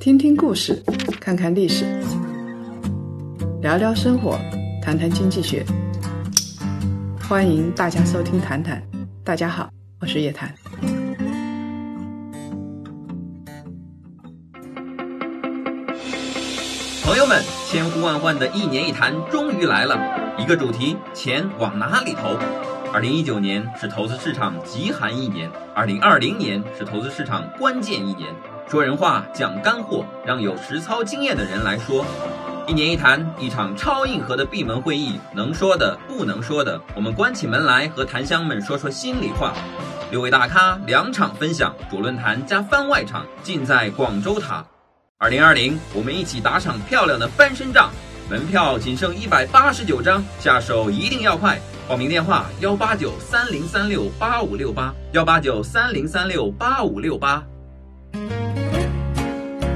听听故事，看看历史，聊聊生活，谈谈经济学。欢迎大家收听《谈谈》，大家好，我是叶檀。朋友们，千呼万唤的一年一谈终于来了，一个主题：钱往哪里投？二零一九年是投资市场极寒一年，二零二零年是投资市场关键一年。说人话，讲干货，让有实操经验的人来说。一年一谈，一场超硬核的闭门会议，能说的，不能说的，我们关起门来和檀香们说说心里话。六位大咖两场分享，主论坛加番外场，尽在广州塔。二零二零，我们一起打场漂亮的翻身仗。门票仅剩一百八十九张，下手一定要快。报名电话：幺八九三零三六八五六八，幺八九三零三六八五六八。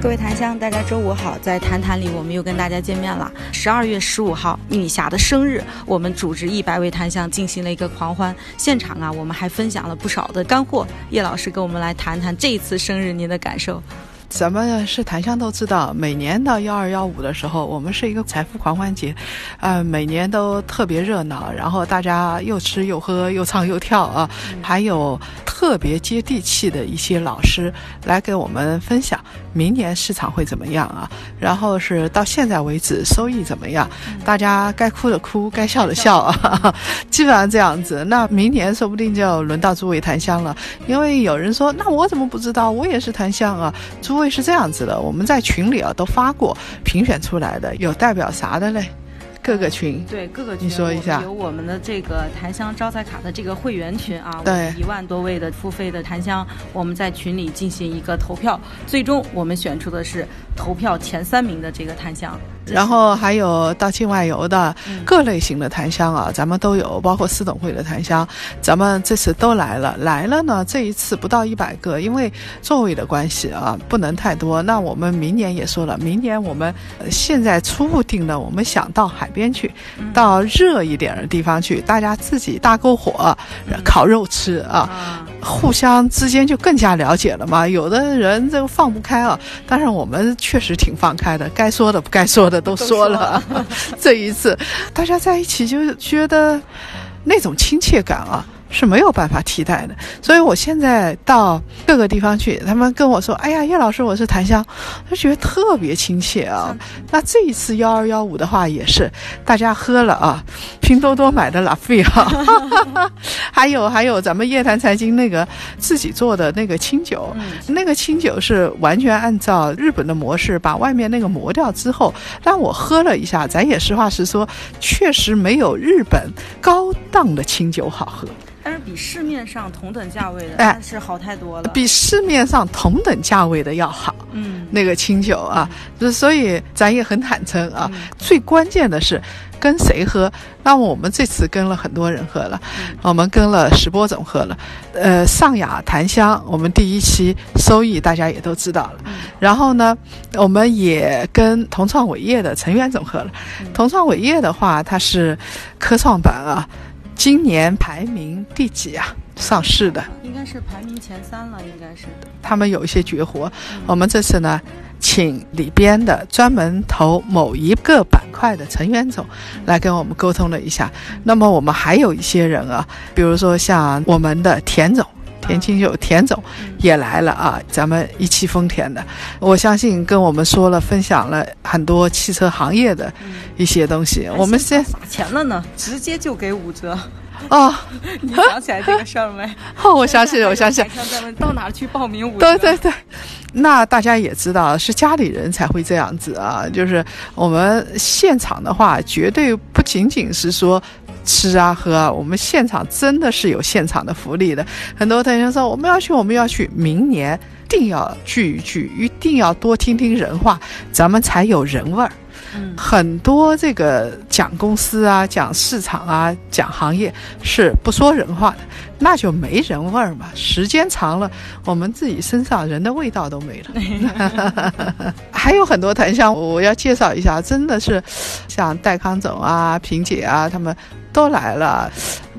各位檀香，大家周五好，在谈谈里我们又跟大家见面了。十二月十五号，女侠的生日，我们组织一百位檀香进行了一个狂欢。现场啊，我们还分享了不少的干货。叶老师跟我们来谈谈这一次生日您的感受。咱们是檀香都知道，每年到幺二幺五的时候，我们是一个财富狂欢节，呃，每年都特别热闹，然后大家又吃又喝又唱又跳啊，还有特别接地气的一些老师来给我们分享明年市场会怎么样啊，然后是到现在为止收益怎么样，大家该哭的哭，该笑的笑啊，基本上这样子。那明年说不定就轮到诸位檀香了，因为有人说，那我怎么不知道？我也是檀香啊，诸。因为是这样子的，我们在群里啊都发过评选出来的，有代表啥的嘞？各个群对各个群，你说一下，有我们的这个檀香招财卡的这个会员群啊，对，一万多位的付费的檀香，我们在群里进行一个投票，最终我们选出的是投票前三名的这个檀香。然后还有到境外游的各类型的檀香啊，咱们都有，包括四董会的檀香，咱们这次都来了。来了呢，这一次不到一百个，因为座位的关系啊，不能太多。那我们明年也说了，明年我们现在初步定的，我们想到海边去，到热一点的地方去，大家自己搭篝火烤肉吃啊，互相之间就更加了解了嘛。有的人这个放不开啊，但是我们确实挺放开的，该说的不该说的。都说了，这一次大家在一起就觉得那种亲切感啊。是没有办法替代的，所以我现在到各个地方去，他们跟我说：“哎呀，叶老师，我是檀香，就觉得特别亲切啊。”那这一次幺二幺五的话，也是大家喝了啊，拼多多买的拉菲哈，还有还有咱们叶檀财经那个自己做的那个清酒，那个清酒是完全按照日本的模式，把外面那个磨掉之后，让我喝了一下，咱也实话实说，确实没有日本高档的清酒好喝。但是比市面上同等价位的，哎，是好太多了。比市面上同等价位的要好。嗯，那个清酒啊，所以咱也很坦诚啊。最关键的是跟谁喝？那么我们这次跟了很多人喝了，我们跟了石波总喝了。呃，上雅檀香，我们第一期收益大家也都知道了。然后呢，我们也跟同创伟业的陈元总喝了。同创伟业的话，它是科创板啊。今年排名第几啊？上市的应该是排名前三了，应该是。他们有一些绝活，我们这次呢，请里边的专门投某一个板块的成员总来跟我们沟通了一下。那么我们还有一些人啊，比如说像我们的田总。田青秀田总也来了啊！咱们一汽丰田的，我相信跟我们说了，分享了很多汽车行业的一些东西。我们先撒钱了呢，直接就给五折。哦，你想起来这个事儿没？哦，我 想起，我想起。到哪去报名五折？对对对，那大家也知道，是家里人才会这样子啊。就是我们现场的话，绝对不仅仅是说。吃啊喝啊，我们现场真的是有现场的福利的。很多同学说我们要去，我们要去，明年定要聚一聚，一定要多听听人话，咱们才有人味儿。很多这个讲公司啊、讲市场啊、讲行业是不说人话的，那就没人味儿嘛。时间长了，我们自己身上人的味道都没了。还有很多檀香，我要介绍一下，真的是像戴康总啊、萍姐啊，他们都来了。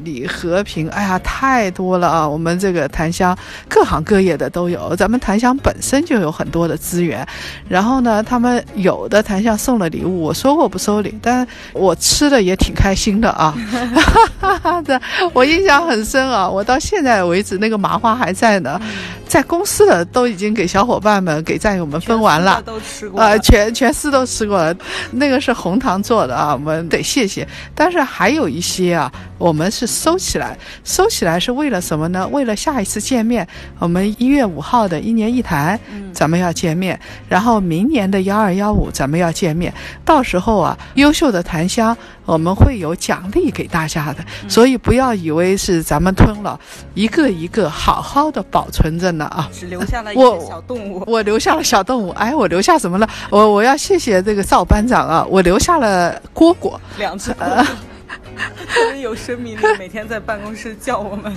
理、和平，哎呀，太多了啊！我们这个檀香各行各业的都有，咱们檀香本身就有很多的资源。然后呢，他们有的檀香送了礼物，我说过不收礼，但我吃的也挺开心的啊。这 我印象很深啊，我到现在为止那个麻花还在呢，在公司的都已经给小伙伴们、给战友们分完了，都吃过啊，全全司都吃过了。那个是红糖做的啊，我们得谢谢。但是还有一些啊，我们是收起来，收起来是为了什么呢？为了下一次见面，我们一月五号的一年一谈，咱们要见面，然后明年的幺二幺五咱们要见面，到时候啊，优秀的檀香我们会有奖励给大家的，所以不要以为是咱们吞了一个一个，好好的保存着呢啊。只留下了一些小动物，我留下了小动物，哎，我留下什么了？我我要谢谢这个赵班长啊，我留下了蝈蝈，两只。特别有生命力，每天在办公室叫我们，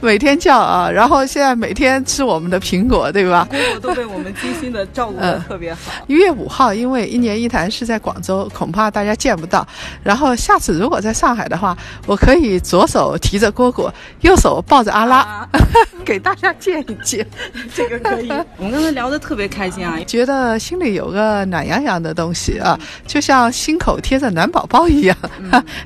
每天叫啊，然后现在每天吃我们的苹果，对吧？蝈蝈都被我们精心的照顾的特别好。一月五号，因为一年一谈是在广州，恐怕大家见不到。然后下次如果在上海的话，我可以左手提着蝈蝈，右手抱着阿拉，给大家见一见。这个可以。我们刚才聊的特别开心啊，觉得心里有个暖洋洋的东西啊，就像心口贴着暖宝宝一样，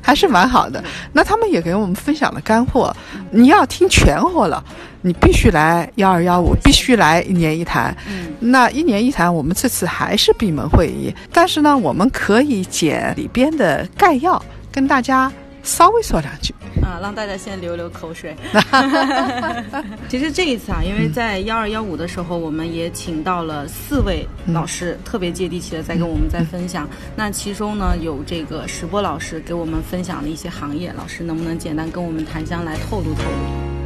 还是蛮。好的，那他们也给我们分享了干货。你要听全货了，你必须来幺二幺五，必须来一年一谈。嗯，那一年一谈，我们这次还是闭门会议，但是呢，我们可以捡里边的概要跟大家稍微说两句。啊，让大家先流流口水。其实这一次啊，因为在幺二幺五的时候，我们也请到了四位老师，特别接地气的在跟我们在分享。那其中呢，有这个石波老师给我们分享了一些行业，老师能不能简单跟我们谈将来透露透露？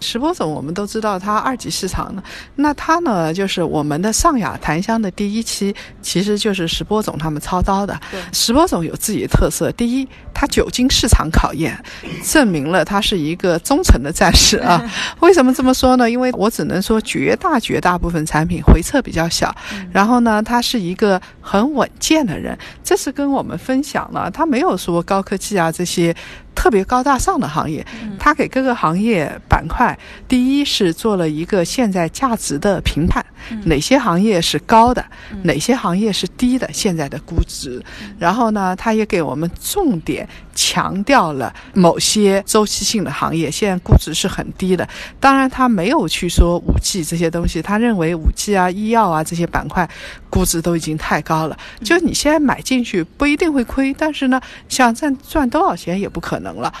石波总，我们都知道他二级市场呢，那他呢就是我们的上雅檀香的第一期，其实就是石波总他们操刀的。石波总有自己的特色，第一，他久经市场考验，证明了他是一个忠诚的战士啊。为什么这么说呢？因为我只能说绝大绝大部分产品回撤比较小，然后呢，他是一个很稳健的人，这是跟我们分享了，他没有说高科技啊这些。特别高大上的行业，它给各个行业板块，第一是做了一个现在价值的评判，哪些行业是高的，哪些行业是低的，现在的估值。然后呢，他也给我们重点强调了某些周期性的行业，现在估值是很低的。当然，他没有去说五 G 这些东西，他认为五 G 啊、医药啊这些板块估值都已经太高了，就你现在买进去不一定会亏，但是呢，想赚赚多少钱也不可。能了，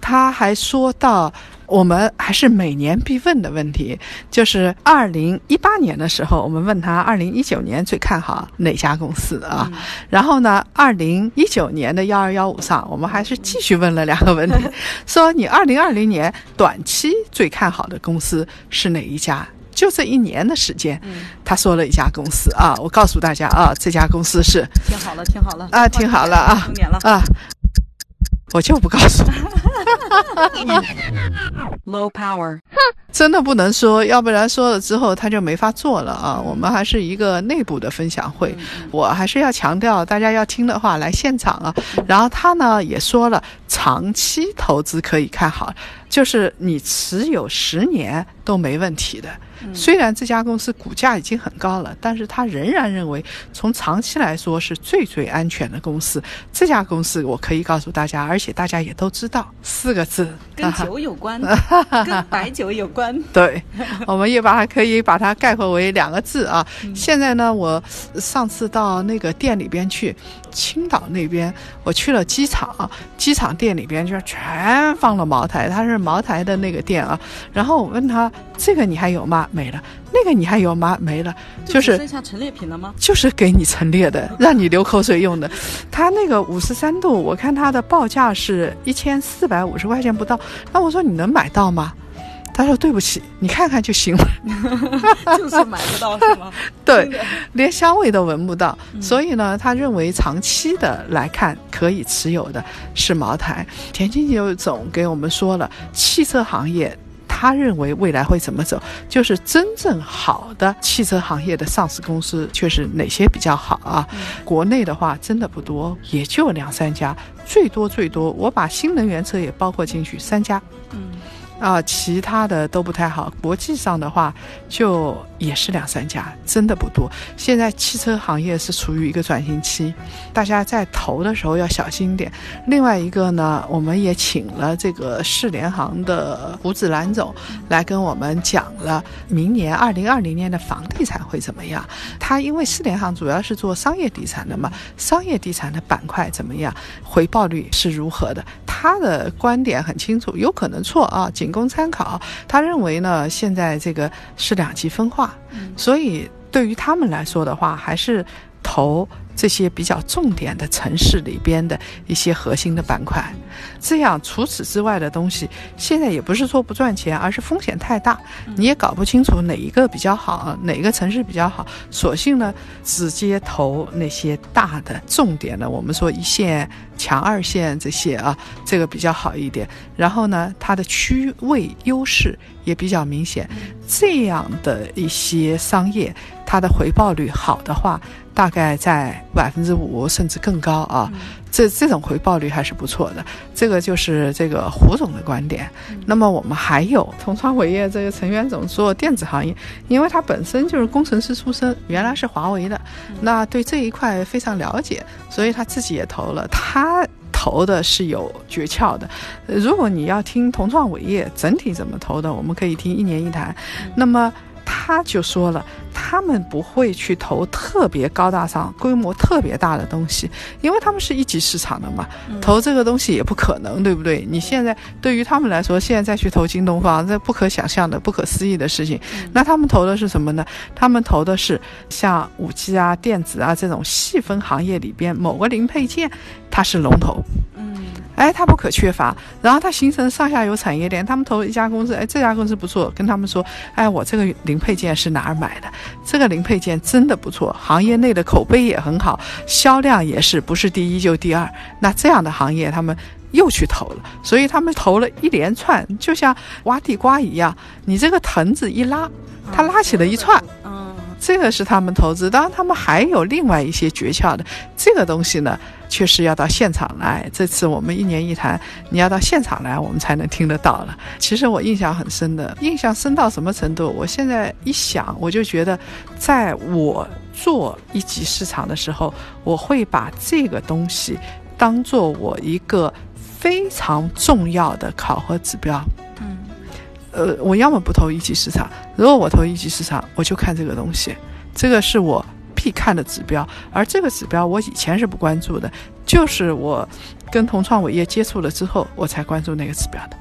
他还说到，我们还是每年必问的问题，就是二零一八年的时候，我们问他二零一九年最看好哪家公司啊？然后呢，二零一九年的幺二幺五上，我们还是继续问了两个问题，说你二零二零年短期最看好的公司是哪一家？就这一年的时间，他说了一家公司啊，我告诉大家啊，这家公司是听好了，听好了啊，听好了啊，啊。我就不告诉。Low power，真的不能说，要不然说了之后他就没法做了啊。我们还是一个内部的分享会，我还是要强调，大家要听的话来现场啊。然后他呢也说了，长期投资可以看好，就是你持有十年都没问题的。虽然这家公司股价已经很高了，但是他仍然认为从长期来说是最最安全的公司。这家公司我可以告诉大家，而且大家也都知道，四个字，跟酒有关，跟白酒有关。对，我们也把它可以把它概括为两个字啊。现在呢，我上次到那个店里边去，青岛那边，我去了机场，机场店里边就全放了茅台，它是茅台的那个店啊。然后我问他，这个你还有吗？没了，那个你还有吗？没了，就是剩下陈列品了吗？就是给你陈列的，让你流口水用的。他那个五十三度，我看他的报价是一千四百五十块钱不到。那我说你能买到吗？他说对不起，你看看就行了。就是买不到是吗？对，连香味都闻不到。所以呢，他认为长期的来看可以持有的是茅台。田青九总给我们说了，汽车行业。他认为未来会怎么走，就是真正好的汽车行业的上市公司，确实哪些比较好啊？国内的话真的不多，也就两三家，最多最多，我把新能源车也包括进去，三家。嗯。啊，其他的都不太好。国际上的话，就也是两三家，真的不多。现在汽车行业是处于一个转型期，大家在投的时候要小心点。另外一个呢，我们也请了这个世联行的胡子兰总来跟我们讲了明年二零二零年的房地产会怎么样。他因为世联行主要是做商业地产的嘛，商业地产的板块怎么样，回报率是如何的？他的观点很清楚，有可能错啊，仅供参考。他认为呢，现在这个是两极分化，所以对于他们来说的话，还是投。这些比较重点的城市里边的一些核心的板块，这样除此之外的东西，现在也不是说不赚钱，而是风险太大，你也搞不清楚哪一个比较好，哪个城市比较好，索性呢直接投那些大的重点的，我们说一线、强二线这些啊，这个比较好一点。然后呢，它的区位优势也比较明显，这样的一些商业，它的回报率好的话。大概在百分之五甚至更高啊，这这种回报率还是不错的。这个就是这个胡总的观点。那么我们还有同创伟业这个陈元总做电子行业，因为他本身就是工程师出身，原来是华为的，那对这一块非常了解，所以他自己也投了。他投的是有诀窍的。如果你要听同创伟业整体怎么投的，我们可以听一年一谈。那么。他就说了，他们不会去投特别高大上、规模特别大的东西，因为他们是一级市场的嘛，投这个东西也不可能，对不对？你现在对于他们来说，现在再去投京东方，这不可想象的、不可思议的事情。那他们投的是什么呢？他们投的是像五 G 啊、电子啊这种细分行业里边某个零配件，它是龙头。哎，它不可缺乏，然后它形成上下游产业链。他们投一家公司，哎，这家公司不错，跟他们说，哎，我这个零配件是哪儿买的？这个零配件真的不错，行业内的口碑也很好，销量也是不是第一就第二。那这样的行业，他们又去投了，所以他们投了一连串，就像挖地瓜一样，你这个藤子一拉，它拉起了一串。这个是他们投资，当然他们还有另外一些诀窍的。这个东西呢，确实要到现场来。这次我们一年一谈，你要到现场来，我们才能听得到了。其实我印象很深的，印象深到什么程度？我现在一想，我就觉得，在我做一级市场的时候，我会把这个东西当做我一个非常重要的考核指标。嗯呃，我要么不投一级市场，如果我投一级市场，我就看这个东西，这个是我看的指标。而这个指标我以前是不关注的，就是我跟同创伟业接触了之后，我才关注那个指标的。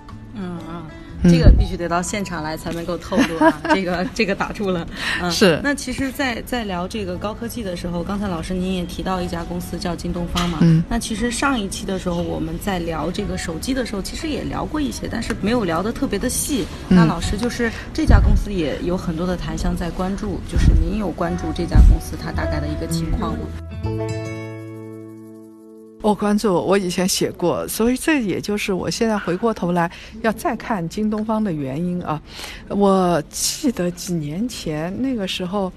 这个必须得到现场来才能够透露啊！这个这个打住了。嗯，是。那其实，在在聊这个高科技的时候，刚才老师您也提到一家公司叫京东方嘛。嗯。那其实上一期的时候，我们在聊这个手机的时候，其实也聊过一些，但是没有聊得特别的细。那老师就是这家公司也有很多的檀香在关注，就是您有关注这家公司它大概的一个情况吗？我关注，我以前写过，所以这也就是我现在回过头来要再看京东方的原因啊。我记得几年前那个时候。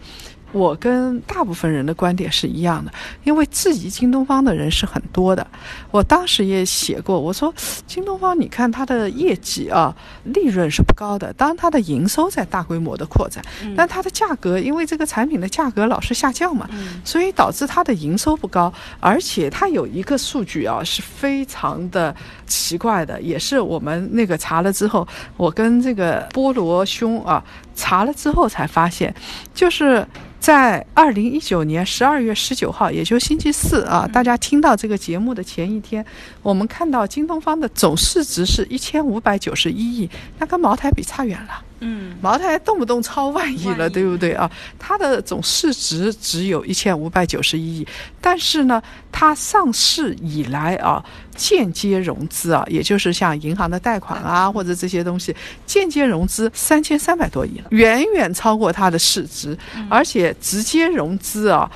我跟大部分人的观点是一样的，因为质疑京东方的人是很多的。我当时也写过，我说京东方，你看它的业绩啊，利润是不高的，当然它的营收在大规模的扩展，但它的价格，因为这个产品的价格老是下降嘛，所以导致它的营收不高。而且它有一个数据啊，是非常的奇怪的，也是我们那个查了之后，我跟这个菠萝兄啊查了之后才发现，就是。在二零一九年十二月十九号，也就星期四啊，大家听到这个节目的前一天，我们看到京东方的总市值是一千五百九十一亿，那跟茅台比差远了。嗯，茅台动不动超万亿了，对不对啊？它的总市值只有一千五百九十一亿，但是呢，它上市以来啊，间接融资啊，也就是像银行的贷款啊，或者这些东西，间接融资三千三百多亿了，远远超过它的市值，而且直接融资啊，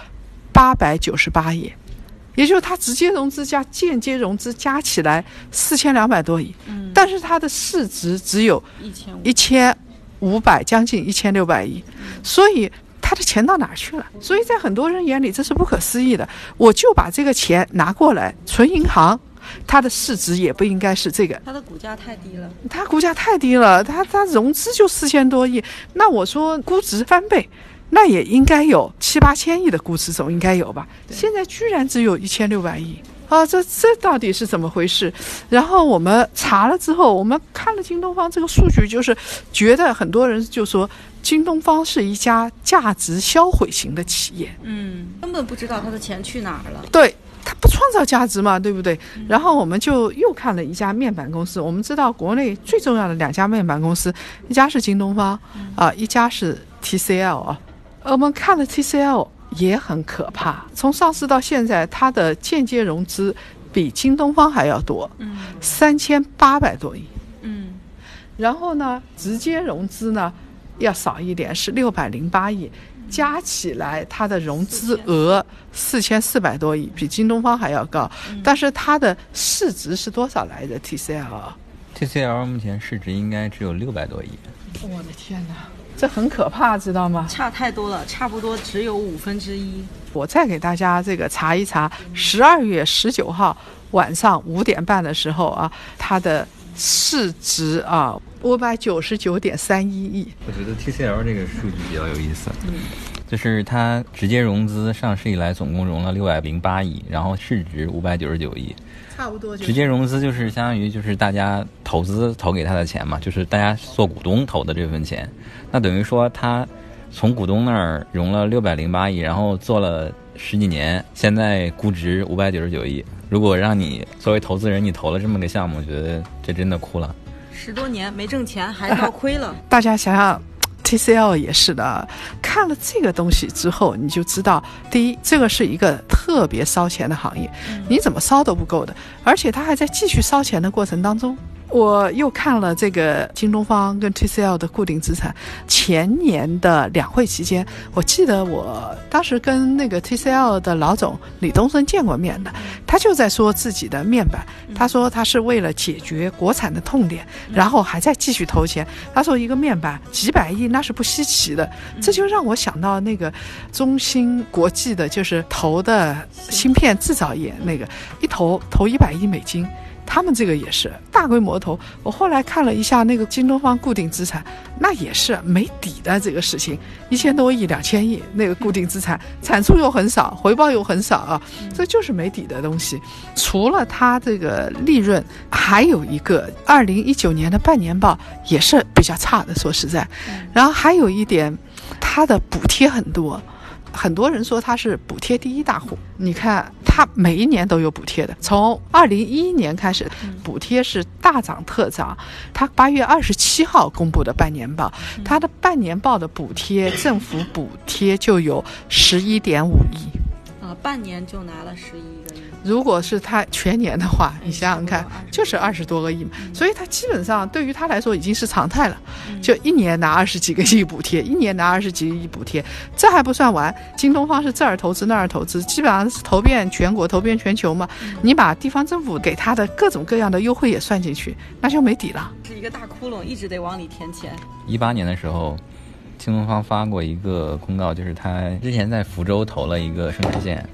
八百九十八亿。也就是它直接融资加间接融资加起来四千两百多亿，嗯，但是它的市值只有一千五，一千五百，将近一千六百亿，所以他的钱到哪儿去了？所以在很多人眼里这是不可思议的。我就把这个钱拿过来存银行，它的市值也不应该是这个，它的股价太低了。它股价太低了，它它融资就四千多亿，那我说估值翻倍。那也应该有七八千亿的估值，总应该有吧？现在居然只有一千六百亿啊！这这到底是怎么回事？然后我们查了之后，我们看了京东方这个数据，就是觉得很多人就说京东方是一家价值销毁型的企业，嗯，根本不知道他的钱去哪儿了。对。它不创造价值嘛，对不对？然后我们就又看了一家面板公司。我们知道国内最重要的两家面板公司，一家是京东方啊，一家是 TCL 啊。我们看了 TCL 也很可怕，从上市到现在，它的间接融资比京东方还要多，嗯三千八百多亿。嗯然后呢，直接融资呢要少一点，是六百零八亿，加起来它的融资额四千四百多亿，比京东方还要高。但是它的市值是多少来着？TCL？TCL 目前市值应该只有六百多亿。我的天哪，这很可怕，知道吗？差太多了，差不多只有五分之一。我再给大家这个查一查，十二月十九号晚上五点半的时候啊，它的市值啊五百九十九点三一亿。我觉得 TCL 这个数据比较有意思，就是它直接融资上市以来总共融了六百零八亿，然后市值五百九十九亿。差不多就直接融资就是相当于就是大家投资投给他的钱嘛，就是大家做股东投的这份钱，那等于说他从股东那儿融了六百零八亿，然后做了十几年，现在估值五百九十九亿。如果让你作为投资人，你投了这么个项目，我觉得这真的哭了。十多年没挣钱，还倒亏了。大家想想。TCL 也是的，看了这个东西之后，你就知道，第一，这个是一个特别烧钱的行业，你怎么烧都不够的，而且它还在继续烧钱的过程当中。我又看了这个京东方跟 TCL 的固定资产，前年的两会期间，我记得我当时跟那个 TCL 的老总李东生见过面的，他就在说自己的面板，他说他是为了解决国产的痛点，然后还在继续投钱。他说一个面板几百亿那是不稀奇的，这就让我想到那个中芯国际的，就是投的芯片制造业那个一投投一百亿美金。他们这个也是大规模投。我后来看了一下那个京东方固定资产，那也是没底的这个事情，一千多亿、两千亿那个固定资产，产出又很少，回报又很少啊，这就是没底的东西。除了它这个利润，还有一个二零一九年的半年报也是比较差的，说实在。然后还有一点，它的补贴很多。很多人说它是补贴第一大户，你看它每一年都有补贴的，从二零一一年开始，补贴是大涨特涨。它八月二十七号公布的半年报，它的半年报的补贴，政府补贴就有十一点五亿。啊，半年就拿了十一个亿。如果是他全年的话，你想想看，就是二十多个亿嘛。所以他基本上对于他来说已经是常态了，就一年拿二十几个亿补贴，一年拿二十几个亿补贴，这还不算完。京东方是这儿投资那儿投资，基本上是投遍全国、投遍全球嘛。你把地方政府给他的各种各样的优惠也算进去，那就没底了。是一个大窟窿，一直得往里填钱。一八年的时候，京东方发过一个公告，就是他之前在福州投了一个生产线。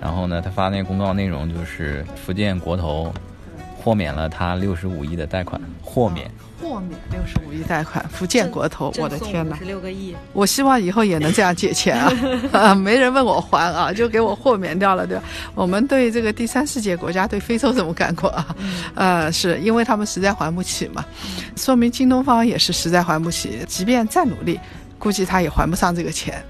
然后呢，他发那个公告内容就是福建国投豁免了他六十五亿的贷款，豁免，豁免六十五亿贷款，福建国投，我的天哪，十六个亿，我希望以后也能这样借钱啊，啊，没人问我还啊，就给我豁免掉了，对吧？我们对这个第三世界国家对非洲怎么干过啊？呃，是因为他们实在还不起嘛，说明京东方也是实在还不起，即便再努力，估计他也还不上这个钱。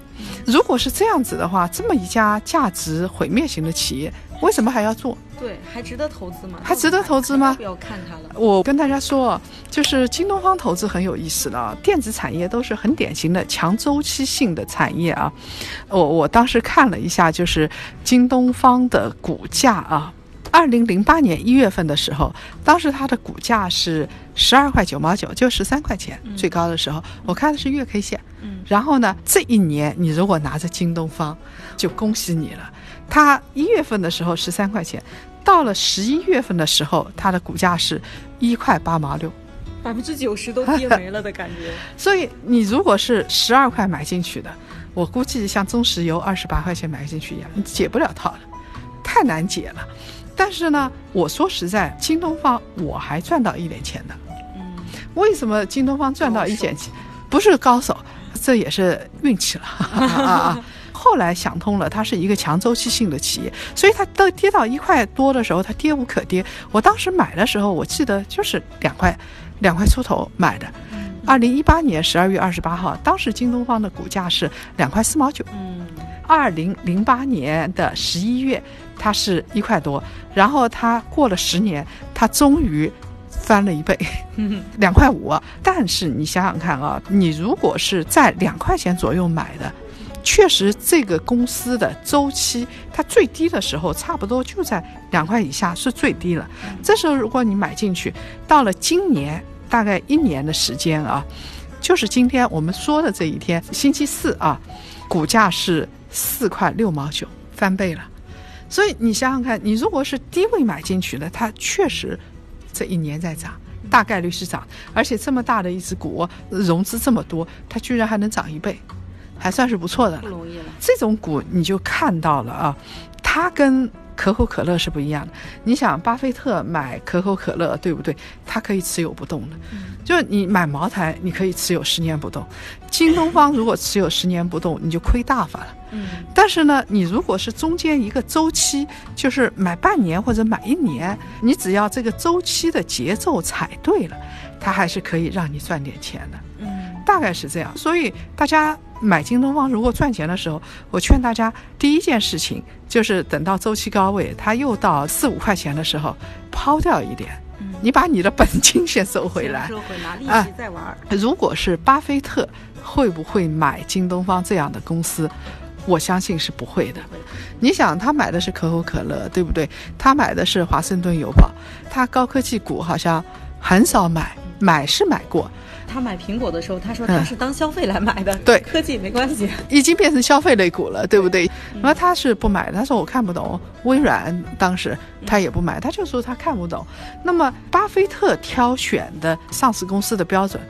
如果是这样子的话，这么一家价值毁灭型的企业，为什么还要做？对，还值得投资吗？还值得投资吗？不要看它了。我跟大家说，就是京东方投资很有意思的，电子产业都是很典型的强周期性的产业啊。我我当时看了一下，就是京东方的股价啊，二零零八年一月份的时候，当时它的股价是十二块九毛九，就十三块钱，最高的时候，我看的是月 K 线。嗯。然后呢，这一年你如果拿着京东方，就恭喜你了。它一月份的时候十三块钱，到了十一月份的时候，它的股价是一块八毛六。百分之九十都跌没了的感觉。所以你如果是十二块买进去的，我估计像中石油二十八块钱买进去一样，你解不了套了，太难解了。但是呢，我说实在，京东方我还赚到一点钱的。嗯，为什么京东方赚到一点钱？不是高手，这也是运气了！后来想通了，它是一个强周期性的企业，所以它都跌到一块多的时候，它跌无可跌。我当时买的时候，我记得就是两块，两块出头买的。二零一八年十二月二十八号，当时京东方的股价是两块四毛九。嗯，二零零八年的十一月，它是一块多，然后它过了十年，它终于翻了一倍，两块五。但是你想想看啊，你如果是在两块钱左右买的，确实这个公司的周期，它最低的时候差不多就在两块以下是最低了。这时候如果你买进去，到了今年。大概一年的时间啊，就是今天我们说的这一天，星期四啊，股价是四块六毛九，翻倍了。所以你想想看，你如果是低位买进去的，它确实这一年在涨，大概率是涨，而且这么大的一只股，融资这么多，它居然还能涨一倍，还算是不错的了。不容易了。这种股你就看到了啊，它跟。可口可乐是不一样的，你想，巴菲特买可口可乐，对不对？他可以持有不动的，就是你买茅台，你可以持有十年不动。京东方如果持有十年不动，你就亏大发了。嗯，但是呢，你如果是中间一个周期，就是买半年或者买一年，你只要这个周期的节奏踩对了，它还是可以让你赚点钱的。嗯，大概是这样。所以大家。买京东方如果赚钱的时候，我劝大家第一件事情就是等到周期高位，它又到四五块钱的时候，抛掉一点，你把你的本金先收回来，收回拿利息再玩。如果是巴菲特，会不会买京东方这样的公司？我相信是不会的。你想，他买的是可口可乐，对不对？他买的是华盛顿邮报，他高科技股好像很少买，买是买过。他买苹果的时候，他说他是当消费来买的，对科技没关系，已经变成消费类股了，对不对？那么他是不买的，他说我看不懂。微软当时他也不买，他就说他看不懂。那么巴菲特挑选的上市公司的标准。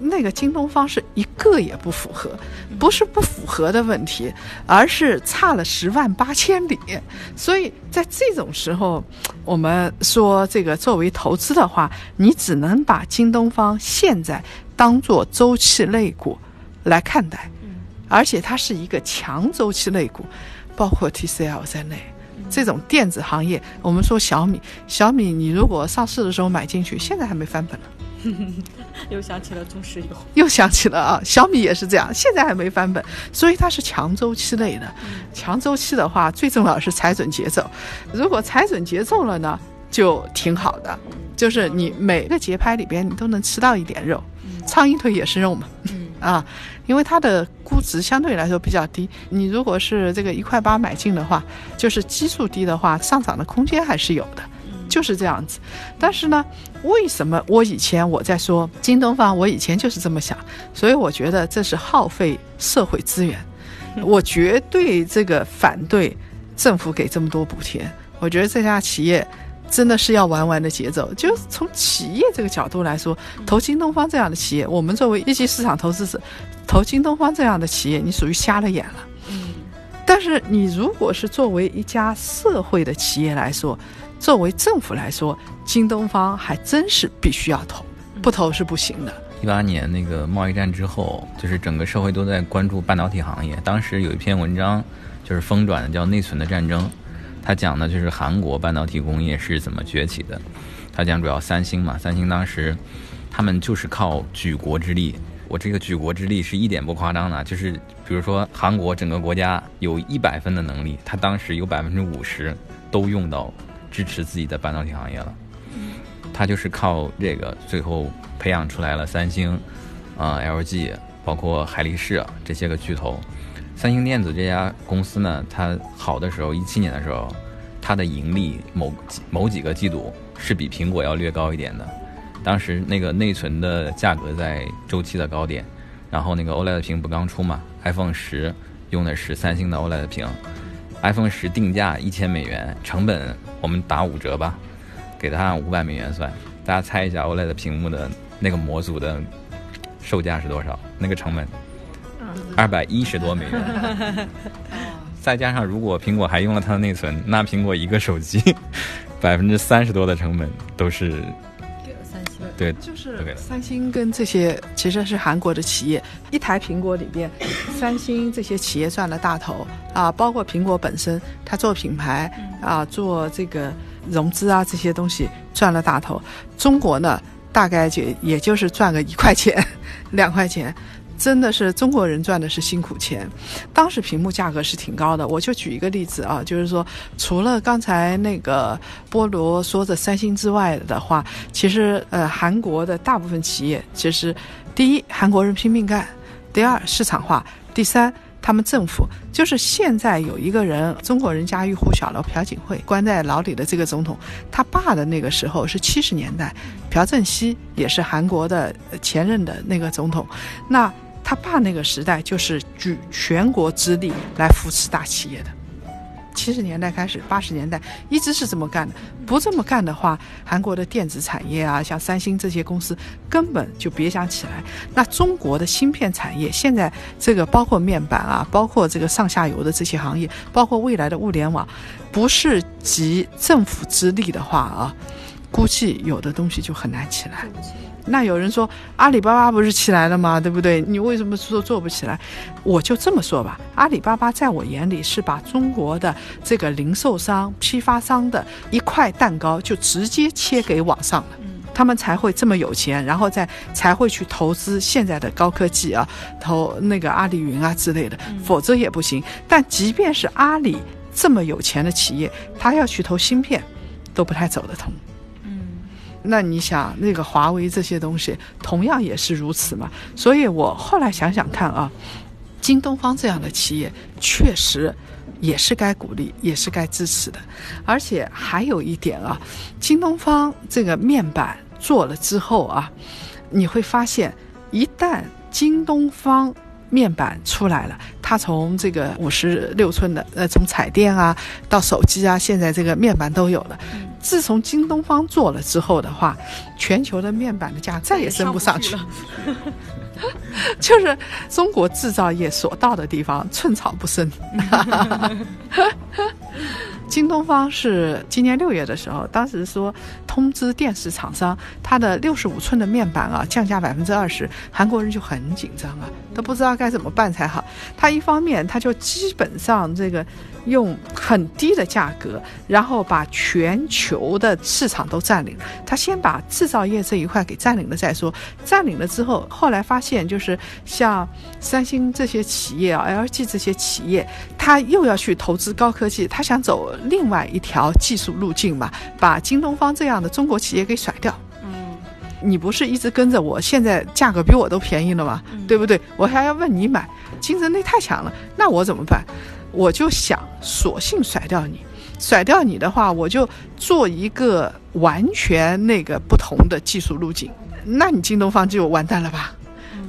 那个京东方是一个也不符合，不是不符合的问题，而是差了十万八千里。所以在这种时候，我们说这个作为投资的话，你只能把京东方现在当做周期类股来看待，而且它是一个强周期类股，包括 TCL 在内，这种电子行业，我们说小米，小米你如果上市的时候买进去，现在还没翻本呢。又想起了中石油，又想起了啊，小米也是这样，现在还没翻本，所以它是强周期类的。强周期的话，最重要是踩准节奏。如果踩准节奏了呢，就挺好的，就是你每个节拍里边你都能吃到一点肉。苍蝇腿也是肉嘛，啊，因为它的估值相对来说比较低。你如果是这个一块八买进的话，就是基数低的话，上涨的空间还是有的。就是这样子，但是呢，为什么我以前我在说京东方，我以前就是这么想，所以我觉得这是耗费社会资源，我绝对这个反对政府给这么多补贴，我觉得这家企业真的是要玩玩的节奏。就从企业这个角度来说，投京东方这样的企业，我们作为一级市场投资者，投京东方这样的企业，你属于瞎了眼了。嗯，但是你如果是作为一家社会的企业来说，作为政府来说，京东方还真是必须要投，不投是不行的。一八年那个贸易战之后，就是整个社会都在关注半导体行业。当时有一篇文章，就是疯转的，叫《内存的战争》，他讲的就是韩国半导体工业是怎么崛起的。他讲主要三星嘛，三星当时他们就是靠举国之力。我这个举国之力是一点不夸张的，就是比如说韩国整个国家有一百分的能力，他当时有百分之五十都用到。支持自己的半导体行业了，他就是靠这个，最后培养出来了三星，啊，LG，包括海力士这些个巨头。三星电子这家公司呢，它好的时候，一七年的时候，它的盈利某某几个季度是比苹果要略高一点的。当时那个内存的价格在周期的高点，然后那个 OLED 屏不刚出嘛，iPhone 十用的是三星的 OLED 屏，iPhone 十定价一千美元，成本我们打五折吧，给它按五百美元算，大家猜一下 OLED 屏幕的那个模组的售价是多少？那个成本二百一十多美元，再加上如果苹果还用了它的内存，那苹果一个手机百分之三十多的成本都是。对，就是三星跟这些其实是韩国的企业，一台苹果里边，三星这些企业赚了大头啊，包括苹果本身，它做品牌啊，做这个融资啊这些东西赚了大头。中国呢，大概就也就是赚个一块钱、两块钱。真的是中国人赚的是辛苦钱，当时屏幕价格是挺高的。我就举一个例子啊，就是说，除了刚才那个菠萝说的三星之外的话，其实呃，韩国的大部分企业，其实第一，韩国人拼命干；第二，市场化；第三，他们政府就是现在有一个人，中国人家喻户晓了，朴槿惠关在牢里的这个总统，他爸的那个时候是七十年代，朴正熙也是韩国的前任的那个总统，那。他爸那个时代就是举全国之力来扶持大企业的，七十年代开始，八十年代一直是这么干的。不这么干的话，韩国的电子产业啊，像三星这些公司根本就别想起来。那中国的芯片产业现在这个包括面板啊，包括这个上下游的这些行业，包括未来的物联网，不是集政府之力的话啊，估计有的东西就很难起来。那有人说阿里巴巴不是起来了吗？对不对？你为什么说做不起来？我就这么说吧，阿里巴巴在我眼里是把中国的这个零售商、批发商的一块蛋糕就直接切给网上了，他们才会这么有钱，然后再才会去投资现在的高科技啊，投那个阿里云啊之类的，否则也不行。但即便是阿里这么有钱的企业，他要去投芯片，都不太走得通。那你想，那个华为这些东西，同样也是如此嘛？所以我后来想想看啊，京东方这样的企业确实也是该鼓励，也是该支持的。而且还有一点啊，京东方这个面板做了之后啊，你会发现，一旦京东方面板出来了，它从这个五十六寸的，呃，从彩电啊到手机啊，现在这个面板都有了。自从京东方做了之后的话，全球的面板的价再也升不上去了。就是中国制造业所到的地方，寸草不生。京东方是今年六月的时候，当时说通知电视厂商，它的六十五寸的面板啊降价百分之二十，韩国人就很紧张啊，都不知道该怎么办才好。他一方面他就基本上这个。用很低的价格，然后把全球的市场都占领。他先把制造业这一块给占领了再说。占领了之后，后来发现就是像三星这些企业啊，LG 这些企业，他又要去投资高科技，他想走另外一条技术路径嘛，把京东方这样的中国企业给甩掉。嗯，你不是一直跟着我，现在价格比我都便宜了吗？对不对？我还要问你买，竞争力太强了，那我怎么办？我就想，索性甩掉你，甩掉你的话，我就做一个完全那个不同的技术路径，那你京东方就完蛋了吧？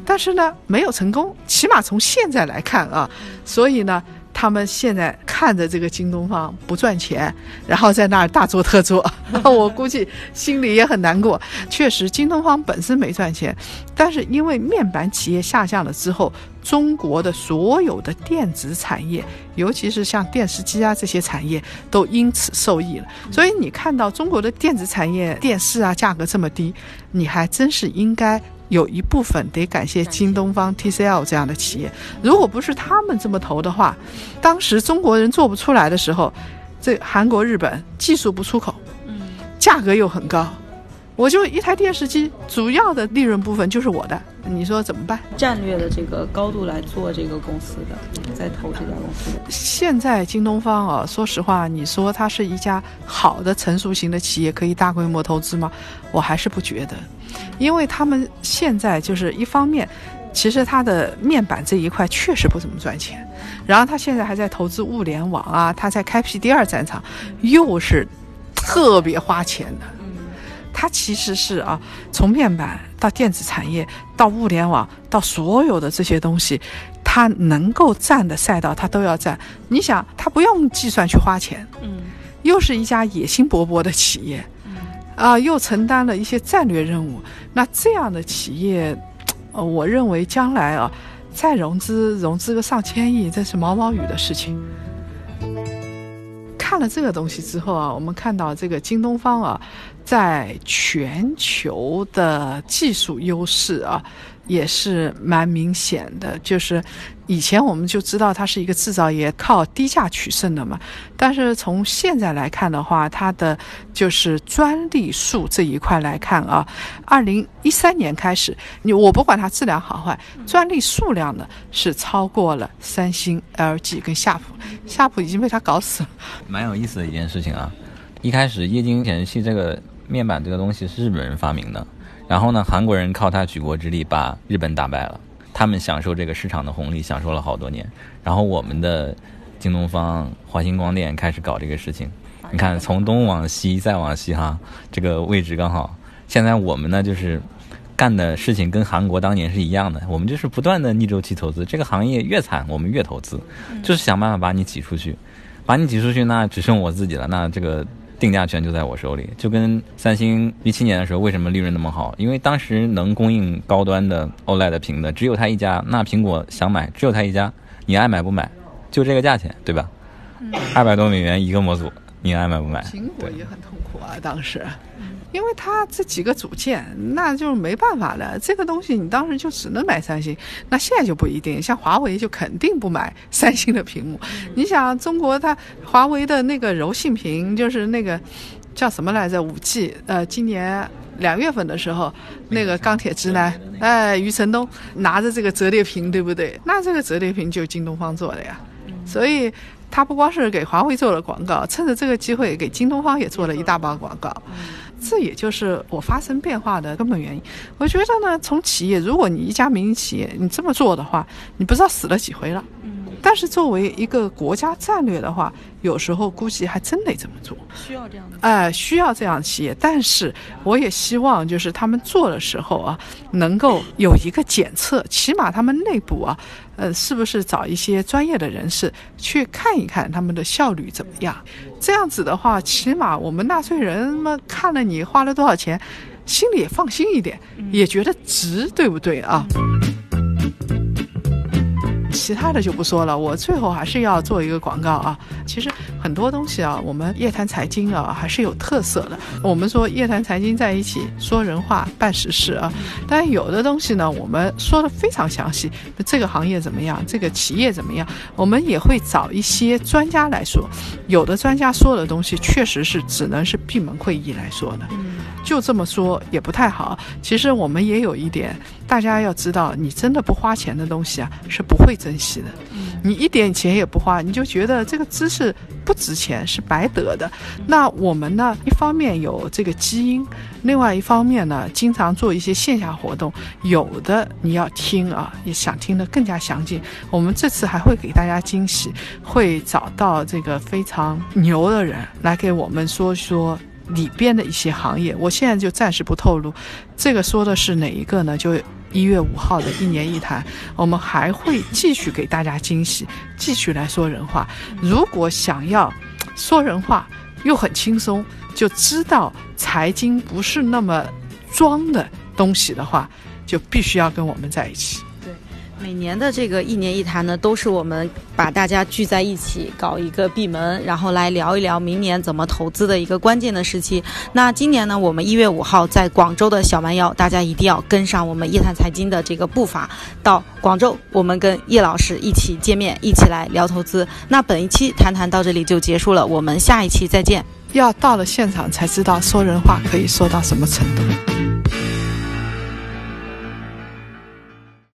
但是呢，没有成功，起码从现在来看啊，所以呢。他们现在看着这个京东方不赚钱，然后在那儿大做特做，我估计心里也很难过。确实，京东方本身没赚钱，但是因为面板企业下降了之后，中国的所有的电子产业，尤其是像电视机啊这些产业，都因此受益了。所以你看到中国的电子产业电视啊价格这么低，你还真是应该。有一部分得感谢京东方、TCL 这样的企业，如果不是他们这么投的话，当时中国人做不出来的时候，这韩国、日本技术不出口，嗯，价格又很高，我就一台电视机，主要的利润部分就是我的，你说怎么办？战略的这个高度来做这个公司的，在投这家公司。现在京东方啊，说实话，你说它是一家好的成熟型的企业，可以大规模投资吗？我还是不觉得。因为他们现在就是一方面，其实它的面板这一块确实不怎么赚钱，然后他现在还在投资物联网啊，他在开辟第二战场，又是特别花钱的。他其实是啊，从面板到电子产业，到物联网，到所有的这些东西，它能够占的赛道，它都要占。你想，它不用计算去花钱，嗯，又是一家野心勃勃的企业，啊，又承担了一些战略任务。那这样的企业，呃，我认为将来啊，再融资融资个上千亿，这是毛毛雨的事情。看了这个东西之后啊，我们看到这个京东方啊，在全球的技术优势啊，也是蛮明显的。就是以前我们就知道它是一个制造业，靠低价取胜的嘛。但是从现在来看的话，它的就是专利数这一块来看啊，二零一三年开始，你我不管它质量好坏，专利数量呢是超过了三星、LG 跟夏普，夏普已经被它搞死了。蛮有意思的一件事情啊。一开始液晶显示器这个面板这个东西是日本人发明的，然后呢，韩国人靠他举国之力把日本打败了，他们享受这个市场的红利，享受了好多年。然后我们的京东方、华星光电开始搞这个事情，你看从东往西再往西哈，这个位置刚好。现在我们呢就是干的事情跟韩国当年是一样的，我们就是不断的逆周期投资，这个行业越惨我们越投资，就是想办法把你挤出去，把你挤出去，那只剩我自己了，那这个。定价权就在我手里，就跟三星一七年的时候为什么利润那么好？因为当时能供应高端的 OLED 屏的只有他一家，那苹果想买只有他一家，你爱买不买，就这个价钱，对吧？二百多美元一个模组，你爱买不买？苹果也很痛苦啊，当时，因为它这几个组件，那就是没办法了。这个东西你当时就只能买三星，那现在就不一定。像华为就肯定不买三星的屏幕。你想，中国它华为的那个柔性屏，就是那个叫什么来着？五 G，呃，今年两月份的时候，那个钢铁直男，哎，余承东拿着这个折叠屏，对不对？那这个折叠屏就京东方做的呀，所以。他不光是给华为做了广告，趁着这个机会给京东方也做了一大帮广告，这也就是我发生变化的根本原因。我觉得呢，从企业，如果你一家民营企业，你这么做的话，你不知道死了几回了。但是作为一个国家战略的话，有时候估计还真得这么做。需要这样的哎，需要这样企业。但是我也希望，就是他们做的时候啊，能够有一个检测，起码他们内部啊，呃，是不是找一些专业的人士去看一看他们的效率怎么样？这样子的话，起码我们纳税人们看了你花了多少钱，心里也放心一点，也觉得值，对不对啊？其他的就不说了，我最后还是要做一个广告啊。其实很多东西啊，我们夜谈财经啊还是有特色的。我们说夜谈财经在一起说人话办实事啊，但有的东西呢，我们说的非常详细。这个行业怎么样？这个企业怎么样？我们也会找一些专家来说。有的专家说的东西，确实是只能是闭门会议来说的。就这么说也不太好。其实我们也有一点，大家要知道，你真的不花钱的东西啊，是不会珍惜的。你一点钱也不花，你就觉得这个知识不值钱，是白得的。那我们呢，一方面有这个基因，另外一方面呢，经常做一些线下活动，有的你要听啊，也想听得更加详尽。我们这次还会给大家惊喜，会找到这个非常牛的人来给我们说说。里边的一些行业，我现在就暂时不透露。这个说的是哪一个呢？就一月五号的一年一谈，我们还会继续给大家惊喜，继续来说人话。如果想要说人话又很轻松，就知道财经不是那么装的东西的话，就必须要跟我们在一起。每年的这个一年一谈呢，都是我们把大家聚在一起搞一个闭门，然后来聊一聊明年怎么投资的一个关键的时期。那今年呢，我们一月五号在广州的小蛮腰，大家一定要跟上我们夜谈财经的这个步伐，到广州，我们跟叶老师一起见面，一起来聊投资。那本一期谈谈到这里就结束了，我们下一期再见。要到了现场才知道说人话可以说到什么程度。